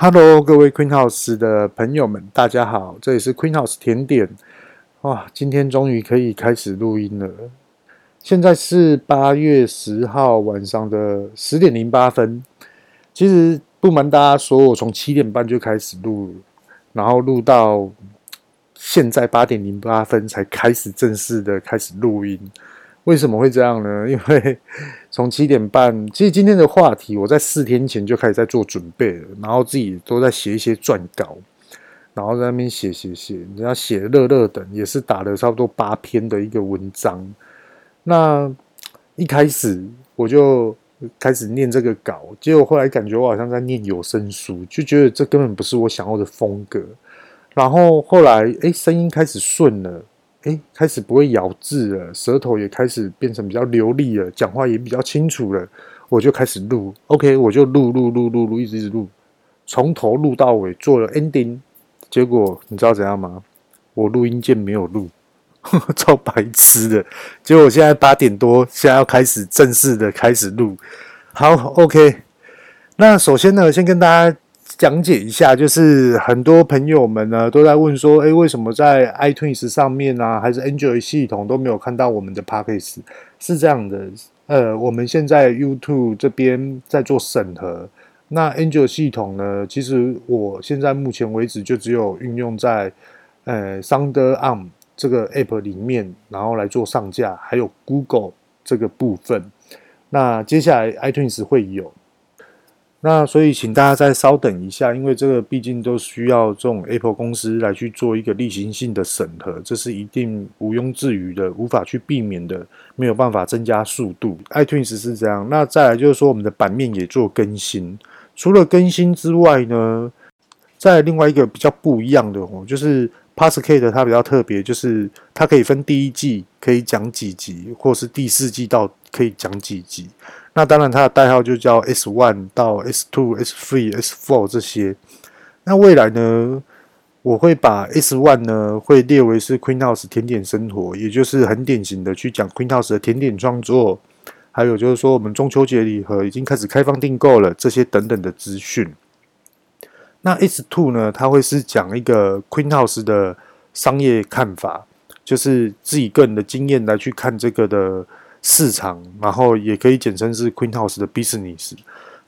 Hello，各位 Queen House 的朋友们，大家好，这里是 Queen House 甜点。哇，今天终于可以开始录音了。现在是八月十号晚上的十点零八分。其实不瞒大家说，我从七点半就开始录，然后录到现在八点零八分才开始正式的开始录音。为什么会这样呢？因为从七点半，其实今天的话题我在四天前就开始在做准备了，然后自己都在写一些撰稿，然后在那边写写写，人家写的热热的，也是打了差不多八篇的一个文章。那一开始我就开始念这个稿，结果后来感觉我好像在念有声书，就觉得这根本不是我想要的风格。然后后来，哎，声音开始顺了。哎，开始不会咬字了，舌头也开始变成比较流利了，讲话也比较清楚了。我就开始录，OK，我就录录录录录，一直一直录，从头录到尾，做了 ending。结果你知道怎样吗？我录音键没有录，超白痴的。结果我现在八点多，现在要开始正式的开始录。好，OK。那首先呢，先跟大家。讲解一下，就是很多朋友们呢都在问说，诶，为什么在 iTunes 上面啊，还是 Android 系统都没有看到我们的 Podcast？是这样的，呃，我们现在 YouTube 这边在做审核，那 Android 系统呢，其实我现在目前为止就只有运用在呃 s o u n d e r a r m 这个 App 里面，然后来做上架，还有 Google 这个部分。那接下来 iTunes 会有。那所以，请大家再稍等一下，因为这个毕竟都需要这种 Apple 公司来去做一个例行性的审核，这是一定毋庸置疑的，无法去避免的，没有办法增加速度。iTunes 是这样。那再来就是说，我们的版面也做更新。除了更新之外呢，在另外一个比较不一样的哦，就是 Podcast 它比较特别，就是它可以分第一季可以讲几集，或是第四季到可以讲几集。那当然，它的代号就叫 S One 到 S Two、S Three、S Four 这些。那未来呢，我会把 S One 呢会列为是 Queen House 甜点生活，也就是很典型的去讲 Queen House 的甜点创作，还有就是说我们中秋节礼盒已经开始开放订购了这些等等的资讯。那 S Two 呢，它会是讲一个 Queen House 的商业看法，就是自己个人的经验来去看这个的。市场，然后也可以简称是 Queen House 的 business。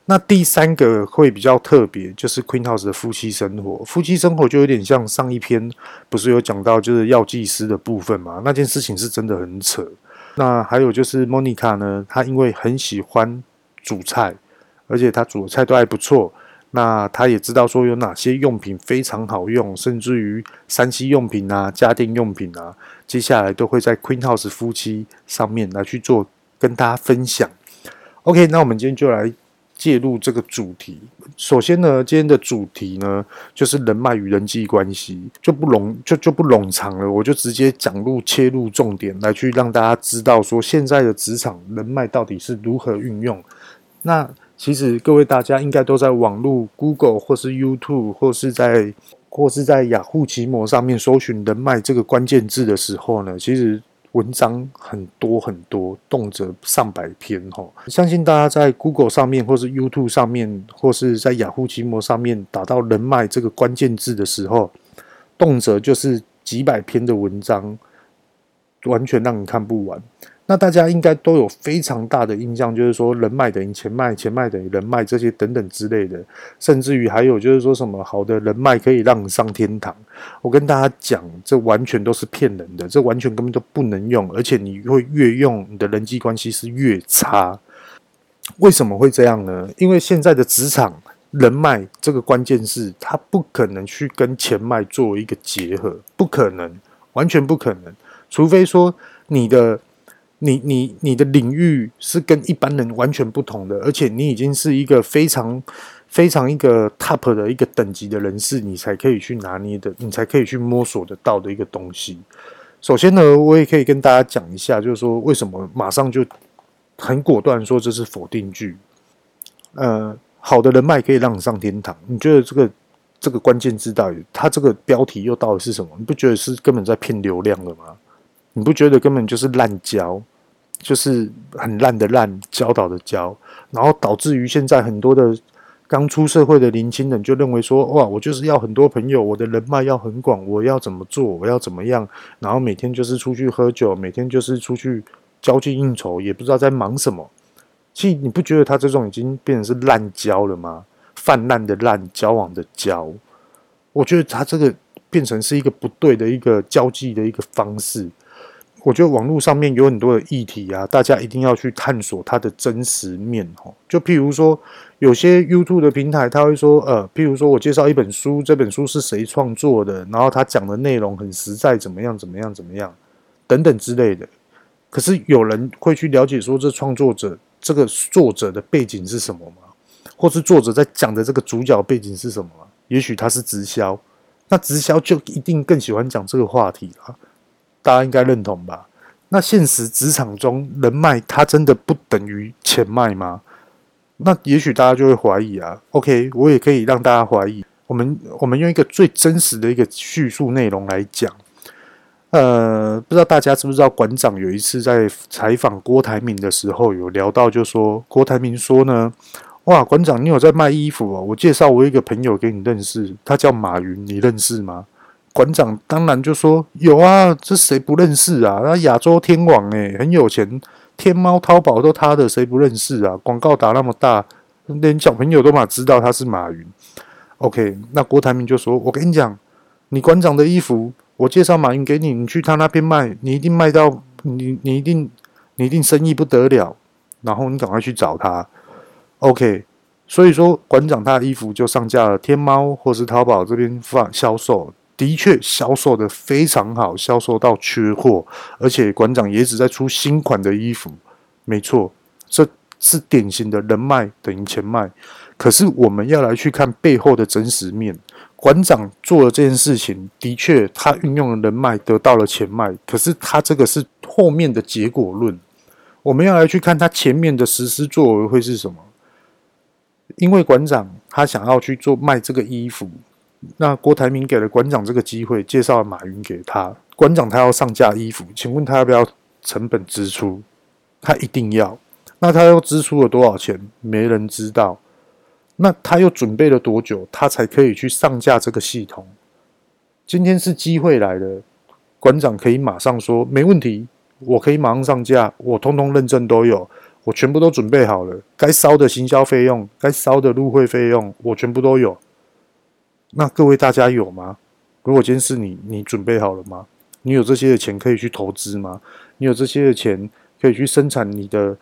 那第三个会比较特别，就是 Queen House 的夫妻生活。夫妻生活就有点像上一篇不是有讲到就是药剂师的部分嘛？那件事情是真的很扯。那还有就是 Monica 呢，她因为很喜欢煮菜，而且她煮的菜都还不错。那他也知道说有哪些用品非常好用，甚至于 3C 用品啊、家电用品啊，接下来都会在 Queen House 夫妻上面来去做跟大家分享。OK，那我们今天就来介入这个主题。首先呢，今天的主题呢就是人脉与人际关系，就不冗就就不冗长了，我就直接讲入切入重点来去让大家知道说现在的职场人脉到底是如何运用。那其实各位大家应该都在网络 Google 或是 YouTube 或是在或是在雅虎奇摩上面搜寻“人脉”这个关键字的时候呢，其实文章很多很多，动辄上百篇哈。相信大家在 Google 上面或是 YouTube 上面或是在雅虎奇摩上面打到“人脉”这个关键字的时候，动辄就是几百篇的文章，完全让你看不完。那大家应该都有非常大的印象，就是说人脉等于钱脉，钱脉等于人脉这些等等之类的，甚至于还有就是说什么好的人脉可以让你上天堂。我跟大家讲，这完全都是骗人的，这完全根本都不能用，而且你会越用，你的人际关系是越差。为什么会这样呢？因为现在的职场人脉这个关键是它不可能去跟钱脉做一个结合，不可能，完全不可能，除非说你的。你你你的领域是跟一般人完全不同的，而且你已经是一个非常非常一个 top 的一个等级的人士，你才可以去拿捏的，你才可以去摸索得到的一个东西。首先呢，我也可以跟大家讲一下，就是说为什么马上就很果断说这是否定句。呃，好的人脉可以让你上天堂，你觉得这个这个关键字到底，它这个标题又到底是什么？你不觉得是根本在骗流量的吗？你不觉得根本就是滥交？就是很烂的烂，教导的教，然后导致于现在很多的刚出社会的年轻人就认为说，哇，我就是要很多朋友，我的人脉要很广，我要怎么做，我要怎么样，然后每天就是出去喝酒，每天就是出去交际应酬，也不知道在忙什么。其实你不觉得他这种已经变成是滥交了吗？泛滥的滥，交往的交，我觉得他这个变成是一个不对的一个交际的一个方式。我觉得网络上面有很多的议题啊，大家一定要去探索它的真实面哦。就譬如说，有些 YouTube 的平台，他会说，呃，譬如说我介绍一本书，这本书是谁创作的，然后他讲的内容很实在，怎么样，怎么样，怎么样，等等之类的。可是有人会去了解说，这创作者这个作者的背景是什么吗？或是作者在讲的这个主角背景是什么吗？也许他是直销，那直销就一定更喜欢讲这个话题了。大家应该认同吧？那现实职场中，人脉它真的不等于钱脉吗？那也许大家就会怀疑啊。OK，我也可以让大家怀疑。我们我们用一个最真实的一个叙述内容来讲。呃，不知道大家知不知道，馆长有一次在采访郭台铭的时候，有聊到，就说郭台铭说呢，哇，馆长你有在卖衣服哦？我介绍我一个朋友给你认识，他叫马云，你认识吗？馆长当然就说有啊，这谁不认识啊？那亚洲天王诶，很有钱，天猫、淘宝都他的，谁不认识啊？广告打那么大，连小朋友都嘛知道他是马云。OK，那郭台铭就说：“我跟你讲，你馆长的衣服，我介绍马云给你，你去他那边卖，你一定卖到你，你一定，你一定生意不得了。然后你赶快去找他。OK，所以说馆长他的衣服就上架了天猫或是淘宝这边放销售。”的确销售的非常好，销售到缺货，而且馆长也一直在出新款的衣服。没错，这是典型的人脉等于钱脉。可是我们要来去看背后的真实面。馆长做了这件事情，的确他运用了人脉得到了钱脉，可是他这个是后面的结果论。我们要来去看他前面的实施作为会是什么？因为馆长他想要去做卖这个衣服。那郭台铭给了馆长这个机会，介绍了马云给他。馆长他要上架衣服，请问他要不要成本支出？他一定要。那他又支出了多少钱？没人知道。那他又准备了多久，他才可以去上架这个系统？今天是机会来了，馆长可以马上说没问题，我可以马上上架，我通通认证都有，我全部都准备好了，该烧的行销费用，该烧的入会费用，我全部都有。那各位大家有吗？如果今天是你，你准备好了吗？你有这些的钱可以去投资吗？你有这些的钱可以去生产你的？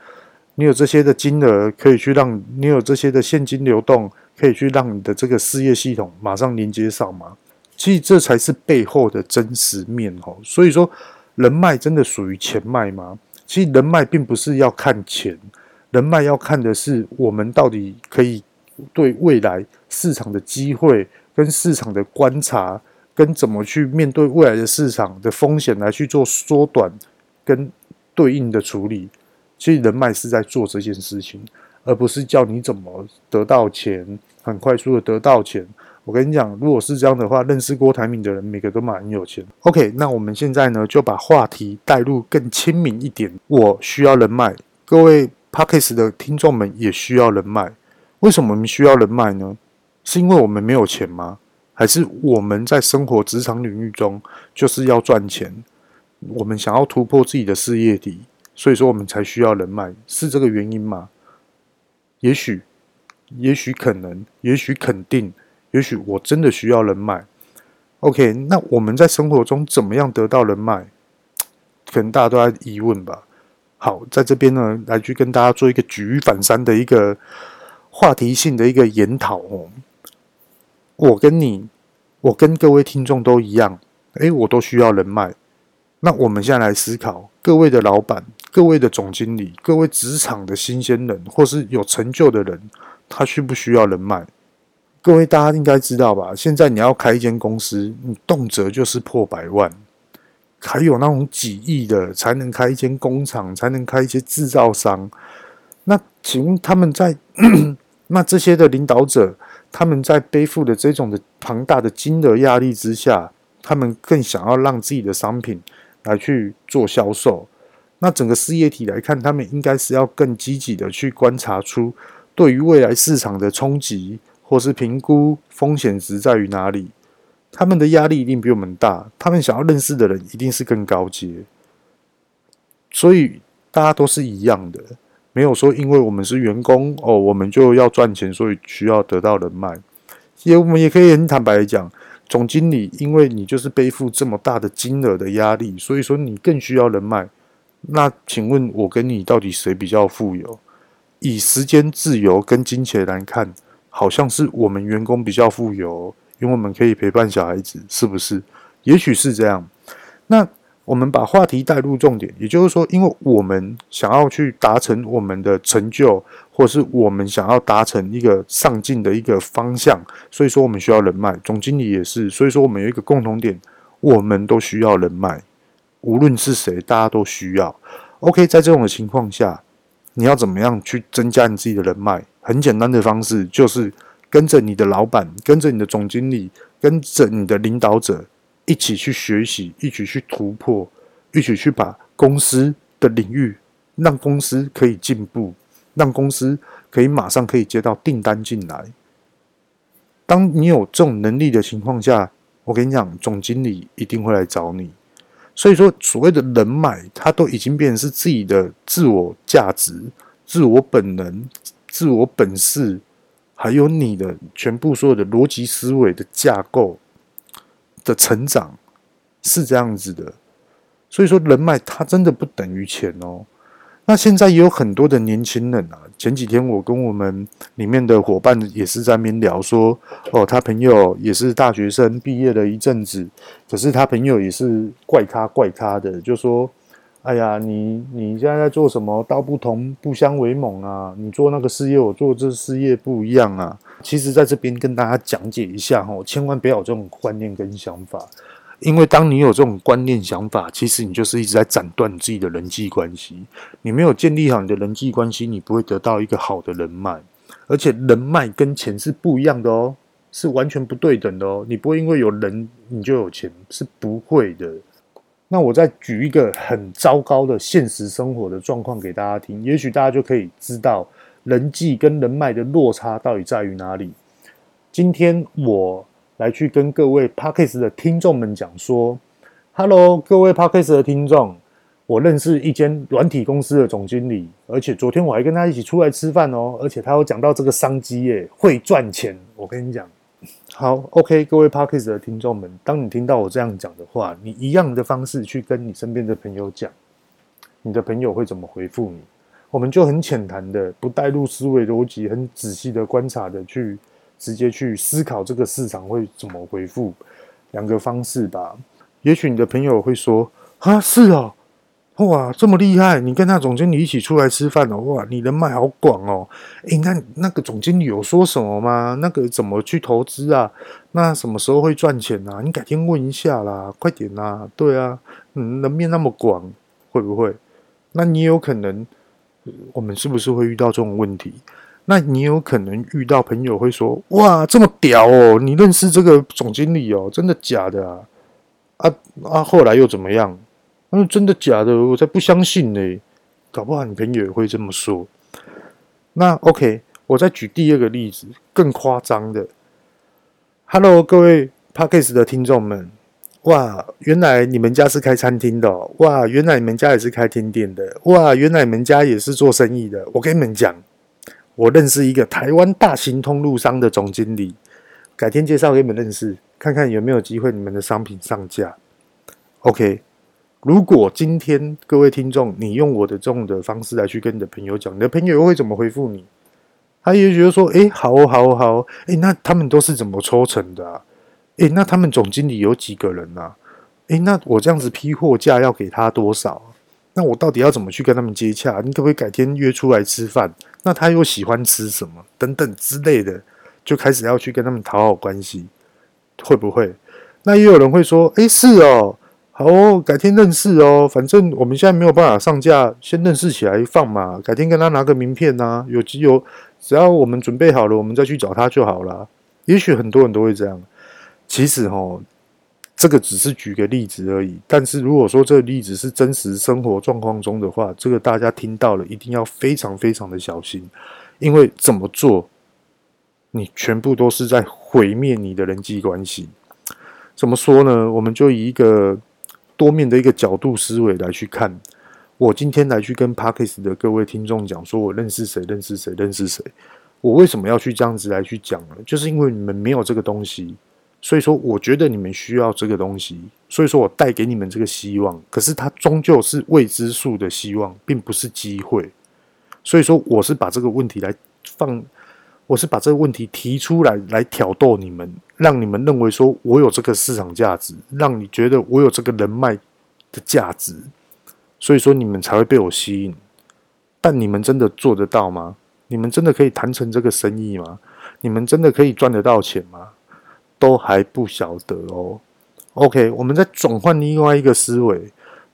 你有这些的金额可以去让你有这些的现金流动，可以去让你的这个事业系统马上连接上吗？其实这才是背后的真实面哦。所以说，人脉真的属于钱脉吗？其实人脉并不是要看钱，人脉要看的是我们到底可以对未来市场的机会。跟市场的观察，跟怎么去面对未来的市场的风险来去做缩短跟对应的处理，其实人脉是在做这件事情，而不是叫你怎么得到钱，很快速的得到钱。我跟你讲，如果是这样的话，认识郭台铭的人每个都蛮有钱。OK，那我们现在呢就把话题带入更亲民一点。我需要人脉，各位 Podcast 的听众们也需要人脉。为什么我们需要人脉呢？是因为我们没有钱吗？还是我们在生活职场领域中就是要赚钱？我们想要突破自己的事业底，所以说我们才需要人脉，是这个原因吗？也许，也许可能，也许肯定，也许我真的需要人脉。OK，那我们在生活中怎么样得到人脉？可能大家都在疑问吧。好，在这边呢，来去跟大家做一个举一反三的一个话题性的一个研讨哦。我跟你，我跟各位听众都一样，诶，我都需要人脉。那我们现在来思考，各位的老板、各位的总经理、各位职场的新鲜人，或是有成就的人，他需不需要人脉？各位大家应该知道吧？现在你要开一间公司，你动辄就是破百万，还有那种几亿的才能开一间工厂，才能开一些制造商。那请问他们在 那这些的领导者？他们在背负的这种的庞大的金额压力之下，他们更想要让自己的商品来去做销售。那整个事业体来看，他们应该是要更积极的去观察出对于未来市场的冲击，或是评估风险值在于哪里，他们的压力一定比我们大。他们想要认识的人一定是更高阶，所以大家都是一样的，没有说因为我们是员工哦，我们就要赚钱，所以需要得到人脉。也我们也可以很坦白的讲，总经理因为你就是背负这么大的金额的压力，所以说你更需要人脉。那请问我跟你到底谁比较富有？以时间自由跟金钱来看，好像是我们员工比较富有，因为我们可以陪伴小孩子，是不是？也许是这样。那我们把话题带入重点，也就是说，因为我们想要去达成我们的成就，或是我们想要达成一个上进的一个方向，所以说我们需要人脉。总经理也是，所以说我们有一个共同点，我们都需要人脉。无论是谁，大家都需要。OK，在这种的情况下，你要怎么样去增加你自己的人脉？很简单的方式就是跟着你的老板，跟着你的总经理，跟着你的领导者一起去学习，一起去突破，一起去把公司的领域让公司可以进步，让公司可以马上可以接到订单进来。当你有这种能力的情况下，我跟你讲，总经理一定会来找你。所以说，所谓的人脉，它都已经变成是自己的自我价值、自我本能、自我本事，还有你的全部所有的逻辑思维的架构的成长，是这样子的。所以说，人脉它真的不等于钱哦。那现在也有很多的年轻人啊。前几天我跟我们里面的伙伴也是在面聊说，哦，他朋友也是大学生，毕业了一阵子，可是他朋友也是怪咖怪咖的，就说，哎呀，你你现在在做什么？道不同不相为谋啊！你做那个事业，我做这事业不一样啊！其实，在这边跟大家讲解一下哈，千万不要有这种观念跟想法。因为当你有这种观念想法，其实你就是一直在斩断你自己的人际关系。你没有建立好你的人际关系，你不会得到一个好的人脉。而且人脉跟钱是不一样的哦，是完全不对等的哦。你不会因为有人你就有钱，是不会的。那我再举一个很糟糕的现实生活的状况给大家听，也许大家就可以知道人际跟人脉的落差到底在于哪里。今天我。来去跟各位 Podcast 的听众们讲说，Hello，各位 Podcast 的听众，我认识一间软体公司的总经理，而且昨天我还跟他一起出来吃饭哦，而且他有讲到这个商机耶，会赚钱。我跟你讲，好，OK，各位 Podcast 的听众们，当你听到我这样讲的话，你一样的方式去跟你身边的朋友讲，你的朋友会怎么回复你？我们就很浅谈的，不带入思维逻辑，很仔细的观察的去。直接去思考这个市场会怎么回复，两个方式吧。也许你的朋友会说：“啊，是哦，哇，这么厉害！你跟他总经理一起出来吃饭哦，哇，你人脉好广哦。诶，那那个总经理有说什么吗？那个怎么去投资啊？那什么时候会赚钱啊？你改天问一下啦，快点啦！对啊，嗯，人面那么广，会不会？那你有可能，我们是不是会遇到这种问题？”那你有可能遇到朋友会说：“哇，这么屌哦！你认识这个总经理哦？真的假的啊？啊啊！后来又怎么样？他说真的假的？我才不相信呢！搞不好你朋友也会这么说。那 OK，我再举第二个例子，更夸张的。Hello，各位 Podcast 的听众们，哇，原来你们家是开餐厅的，哇，原来你们家也是开甜点的，哇，原来你们家也是做生意的。我跟你们讲。我认识一个台湾大型通路商的总经理，改天介绍给你们认识，看看有没有机会你们的商品上架。OK，如果今天各位听众，你用我的这种的方式来去跟你的朋友讲，你的朋友又会怎么回复你？他也觉得说，哎，好，好，好哦，哎，那他们都是怎么抽成的啊？哎，那他们总经理有几个人啊？哎，那我这样子批货价要给他多少？那我到底要怎么去跟他们接洽？你可不可以改天约出来吃饭？那他又喜欢吃什么？等等之类的，就开始要去跟他们讨好关系，会不会？那也有人会说：“诶，是哦，好哦，改天认识哦。反正我们现在没有办法上架，先认识起来放嘛。改天跟他拿个名片呐，有机有，只要我们准备好了，我们再去找他就好了。也许很多人都会这样。其实哦。这个只是举个例子而已，但是如果说这个例子是真实生活状况中的话，这个大家听到了一定要非常非常的小心，因为怎么做你全部都是在毁灭你的人际关系。怎么说呢？我们就以一个多面的一个角度思维来去看。我今天来去跟 Podcast 的各位听众讲，说我认识谁，认识谁，认识谁。我为什么要去这样子来去讲呢？就是因为你们没有这个东西，所以说我觉得你们需要这个东西，所以说我带给你们这个希望。可是它终究是未知数的希望，并不是机会。所以说，我是把这个问题来放。我是把这个问题提出来，来挑逗你们，让你们认为说我有这个市场价值，让你觉得我有这个人脉的价值，所以说你们才会被我吸引。但你们真的做得到吗？你们真的可以谈成这个生意吗？你们真的可以赚得到钱吗？都还不晓得哦。OK，我们再转换另外一个思维，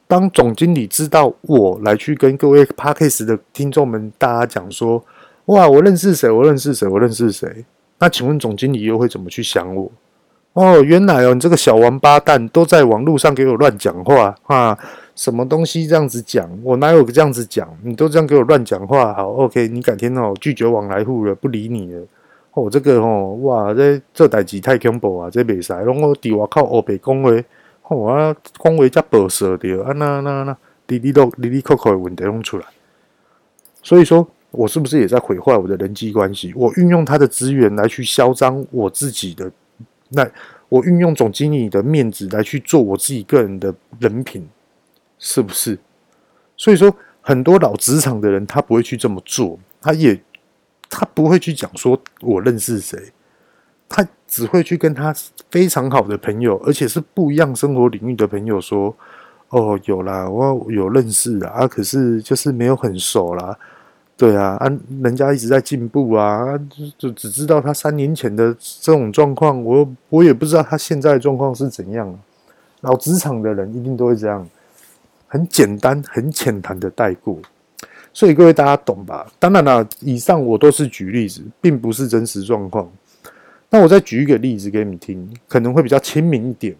当总经理知道我来去跟各位 Podcast 的听众们大家讲说。哇！我认识谁？我认识谁？我认识谁？那请问总经理又会怎么去想我？哦，原来哦，你这个小王八蛋都在网络上给我乱讲话啊！什么东西这样子讲？我哪有这样子讲？你都这样给我乱讲话？好，OK，你改天哦拒绝往来户了，不理你了。哦，这个哦，哇，这这代志太恐怖啊！这袂使，拢我伫外口黑白讲话，哦啊，讲话才保守着啊！那那那，滴滴都滴滴扣扣的问题拢出来，所以说。我是不是也在毁坏我的人际关系？我运用他的资源来去嚣张我自己的，那我运用总经理的面子来去做我自己个人的人品，是不是？所以说，很多老职场的人他不会去这么做，他也他不会去讲说我认识谁，他只会去跟他非常好的朋友，而且是不一样生活领域的朋友说：“哦，有啦，我有认识啊，可是就是没有很熟啦。”对啊，啊，人家一直在进步啊，就只知道他三年前的这种状况，我我也不知道他现在的状况是怎样。老职场的人一定都会这样，很简单、很浅谈的带过。所以各位大家懂吧？当然了，以上我都是举例子，并不是真实状况。那我再举一个例子给你听，可能会比较亲民一点。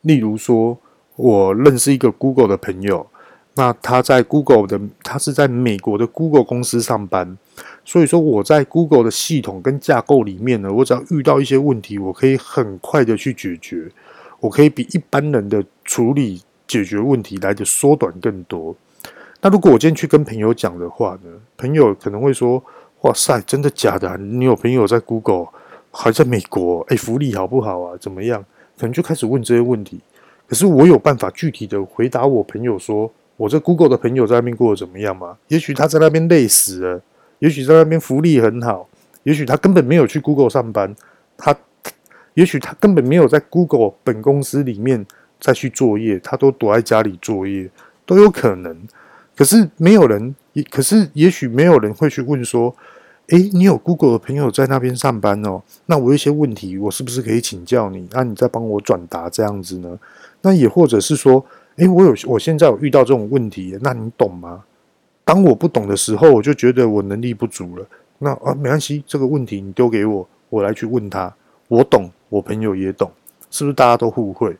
例如说，我认识一个 Google 的朋友。那他在 Google 的，他是在美国的 Google 公司上班，所以说我在 Google 的系统跟架构里面呢，我只要遇到一些问题，我可以很快的去解决，我可以比一般人的处理解决问题来的缩短更多。那如果我今天去跟朋友讲的话呢，朋友可能会说：“哇塞，真的假的？你有朋友在 Google，还在美国？哎，福利好不好啊？怎么样？”可能就开始问这些问题。可是我有办法具体的回答我朋友说。我这 Google 的朋友在那边过得怎么样嘛？也许他在那边累死了，也许在那边福利很好，也许他根本没有去 Google 上班，他也许他根本没有在 Google 本公司里面再去作业，他都躲在家里作业，都有可能。可是没有人，也可是也许没有人会去问说，诶，你有 Google 的朋友在那边上班哦？那我有一些问题，我是不是可以请教你？那你再帮我转达这样子呢？那也或者是说。诶，我有，我现在有遇到这种问题，那你懂吗？当我不懂的时候，我就觉得我能力不足了。那啊，没关系，这个问题你丢给我，我来去问他。我懂，我朋友也懂，是不是大家都互惠？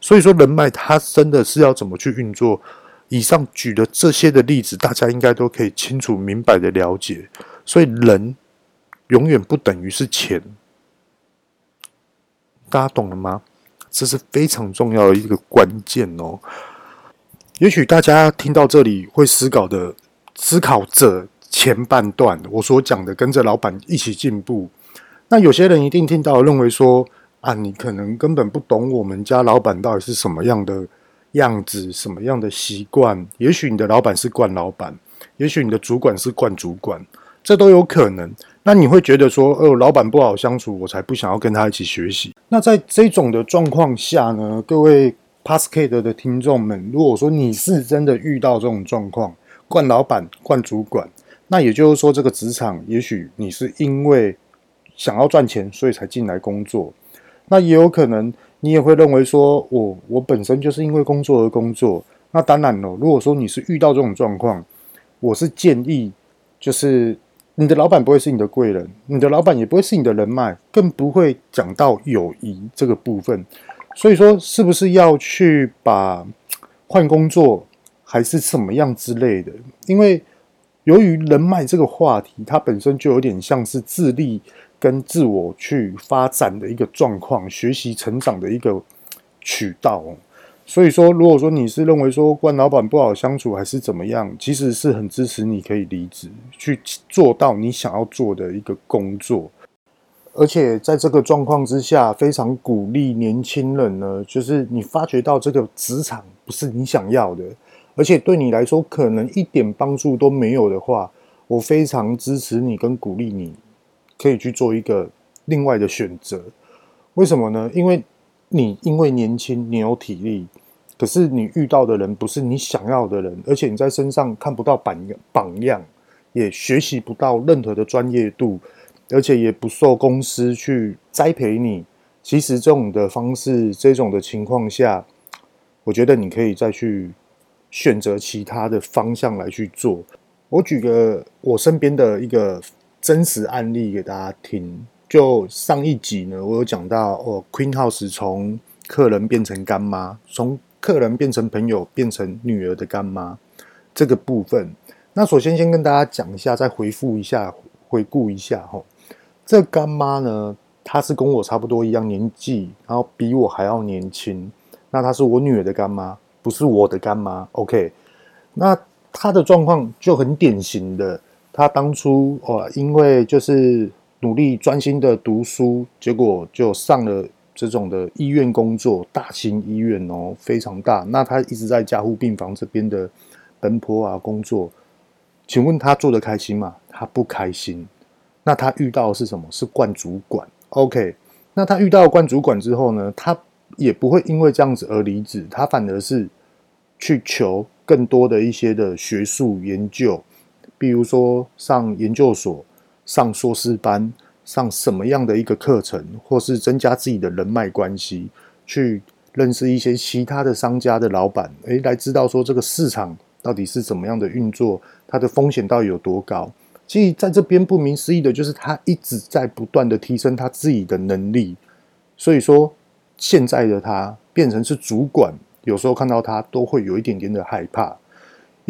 所以说，人脉它真的是要怎么去运作？以上举的这些的例子，大家应该都可以清楚明白的了解。所以，人永远不等于是钱，大家懂了吗？这是非常重要的一个关键哦。也许大家听到这里会思考的，思考着前半段我所讲的，跟着老板一起进步。那有些人一定听到，认为说啊，你可能根本不懂我们家老板到底是什么样的样子，什么样的习惯。也许你的老板是惯老板，也许你的主管是惯主管，这都有可能。那你会觉得说，哦，老板不好相处，我才不想要跟他一起学习。那在这种的状况下呢，各位 Podcast 的听众们，如果说你是真的遇到这种状况，惯老板、惯主管，那也就是说，这个职场也许你是因为想要赚钱，所以才进来工作。那也有可能，你也会认为说，我我本身就是因为工作而工作。那当然了，如果说你是遇到这种状况，我是建议就是。你的老板不会是你的贵人，你的老板也不会是你的人脉，更不会讲到友谊这个部分。所以说，是不是要去把换工作，还是什么样之类的？因为由于人脉这个话题，它本身就有点像是自立跟自我去发展的一个状况，学习成长的一个渠道。所以说，如果说你是认为说关老板不好相处，还是怎么样，其实是很支持你可以离职，去做到你想要做的一个工作。而且在这个状况之下，非常鼓励年轻人呢，就是你发觉到这个职场不是你想要的，而且对你来说可能一点帮助都没有的话，我非常支持你跟鼓励你。可以去做一个另外的选择，为什么呢？因为你因为年轻，你有体力，可是你遇到的人不是你想要的人，而且你在身上看不到榜榜样，也学习不到任何的专业度，而且也不受公司去栽培你。其实这种的方式，这种的情况下，我觉得你可以再去选择其他的方向来去做。我举个我身边的一个。真实案例给大家听。就上一集呢，我有讲到哦，Queen House 从客人变成干妈，从客人变成朋友，变成女儿的干妈这个部分。那首先先跟大家讲一下，再回复一下，回顾一下哈。这干妈呢，她是跟我差不多一样年纪，然后比我还要年轻。那她是我女儿的干妈，不是我的干妈。OK，那她的状况就很典型的。她当初哦，因为就是努力专心的读书，结果就上了这种的医院工作，大型医院哦，非常大。那他一直在加护病房这边的奔波啊工作，请问他做得开心吗？他不开心。那他遇到是什么？是冠主管。OK，那他遇到冠主管之后呢，他也不会因为这样子而离职，他反而是去求更多的一些的学术研究。比如说上研究所、上硕士班、上什么样的一个课程，或是增加自己的人脉关系，去认识一些其他的商家的老板，诶，来知道说这个市场到底是怎么样的运作，它的风险到底有多高。其实在这边不明思义的就是他一直在不断的提升他自己的能力，所以说现在的他变成是主管，有时候看到他都会有一点点的害怕。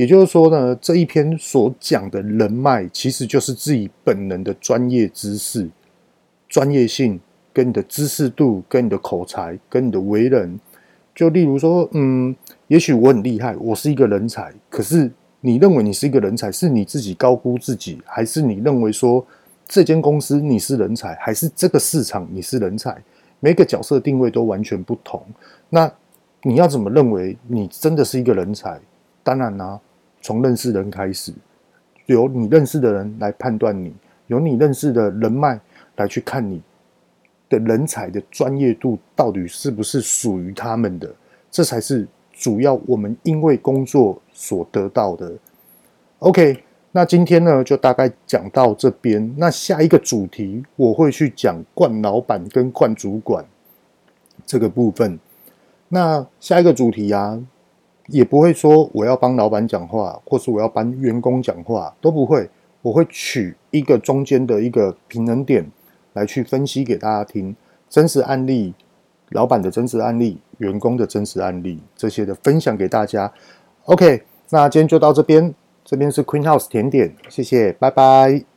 也就是说呢，这一篇所讲的人脉，其实就是自己本人的专业知识、专业性，跟你的知识度、跟你的口才、跟你的为人。就例如说，嗯，也许我很厉害，我是一个人才，可是你认为你是一个人才，是你自己高估自己，还是你认为说这间公司你是人才，还是这个市场你是人才？每个角色定位都完全不同。那你要怎么认为你真的是一个人才？当然啦、从认识人开始，由你认识的人来判断你，由你认识的人脉来去看你的人才的专业度到底是不是属于他们的，这才是主要我们因为工作所得到的。OK，那今天呢就大概讲到这边，那下一个主题我会去讲冠老板跟冠主管这个部分。那下一个主题啊。也不会说我要帮老板讲话，或是我要帮员工讲话，都不会。我会取一个中间的一个平衡点来去分析给大家听，真实案例、老板的真实案例、员工的真实案例这些的分享给大家。OK，那今天就到这边，这边是 Queen House 甜点，谢谢，拜拜。